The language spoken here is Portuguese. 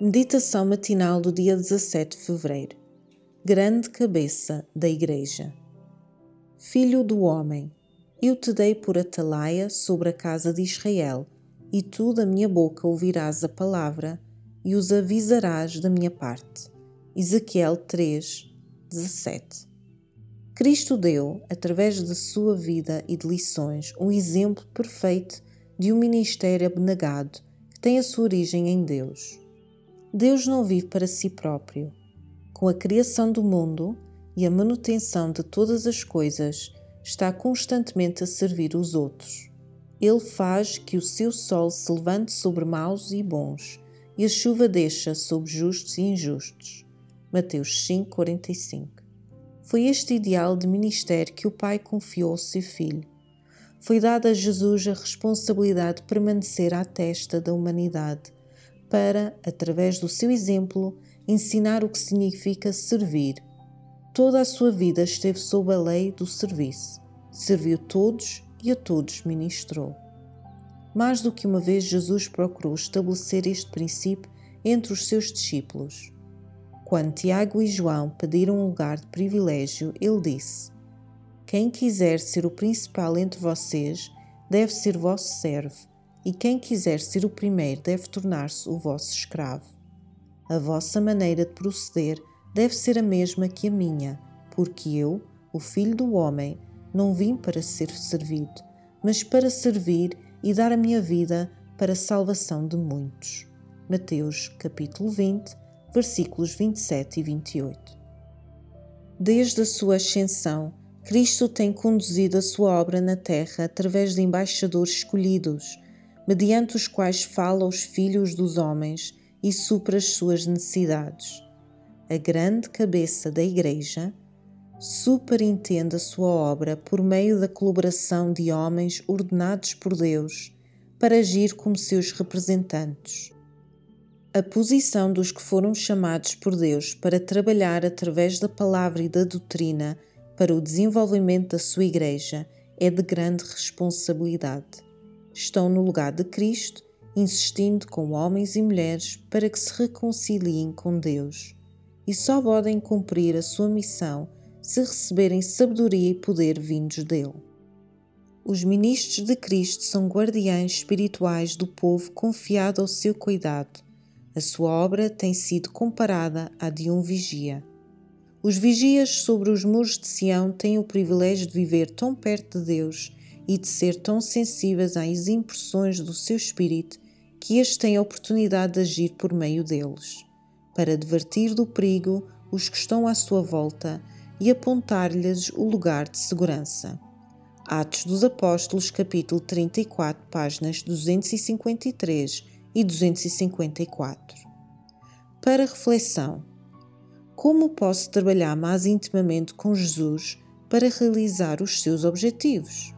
Meditação matinal do dia 17 de fevereiro. Grande cabeça da Igreja. Filho do homem, eu te dei por atalaia sobre a casa de Israel, e tu da minha boca ouvirás a palavra e os avisarás da minha parte. Ezequiel 3, 17. Cristo deu, através de sua vida e de lições, um exemplo perfeito de um ministério abnegado que tem a sua origem em Deus. Deus não vive para si próprio. Com a criação do mundo e a manutenção de todas as coisas, está constantemente a servir os outros. Ele faz que o seu sol se levante sobre maus e bons, e a chuva deixa sobre justos e injustos. Mateus 5:45. Foi este ideal de ministério que o Pai confiou ao seu filho. Foi dada a Jesus a responsabilidade de permanecer à testa da humanidade para, através do seu exemplo, ensinar o que significa servir. Toda a sua vida esteve sob a lei do serviço. Serviu todos e a todos ministrou. Mais do que uma vez, Jesus procurou estabelecer este princípio entre os seus discípulos. Quando Tiago e João pediram um lugar de privilégio, ele disse: Quem quiser ser o principal entre vocês deve ser vosso servo e quem quiser ser o primeiro deve tornar-se o vosso escravo. A vossa maneira de proceder deve ser a mesma que a minha, porque eu, o Filho do Homem, não vim para ser servido, mas para servir e dar a minha vida para a salvação de muitos. Mateus capítulo 20, versículos 27 e 28. Desde a sua ascensão, Cristo tem conduzido a sua obra na terra através de embaixadores escolhidos, mediante os quais fala aos filhos dos homens e supra as suas necessidades. A grande cabeça da Igreja superintende a sua obra por meio da colaboração de homens ordenados por Deus para agir como seus representantes. A posição dos que foram chamados por Deus para trabalhar através da palavra e da doutrina para o desenvolvimento da sua Igreja é de grande responsabilidade estão no lugar de Cristo, insistindo com homens e mulheres para que se reconciliem com Deus. E só podem cumprir a sua missão se receberem sabedoria e poder vindos dele. Os ministros de Cristo são guardiães espirituais do povo confiado ao seu cuidado. A sua obra tem sido comparada à de um vigia. Os vigias sobre os muros de Sião têm o privilégio de viver tão perto de Deus e de ser tão sensíveis às impressões do seu espírito que este tem a oportunidade de agir por meio deles, para advertir do perigo os que estão à sua volta e apontar-lhes o lugar de segurança. Atos dos Apóstolos, capítulo 34, páginas 253 e 254. Para reflexão: Como posso trabalhar mais intimamente com Jesus para realizar os seus objetivos?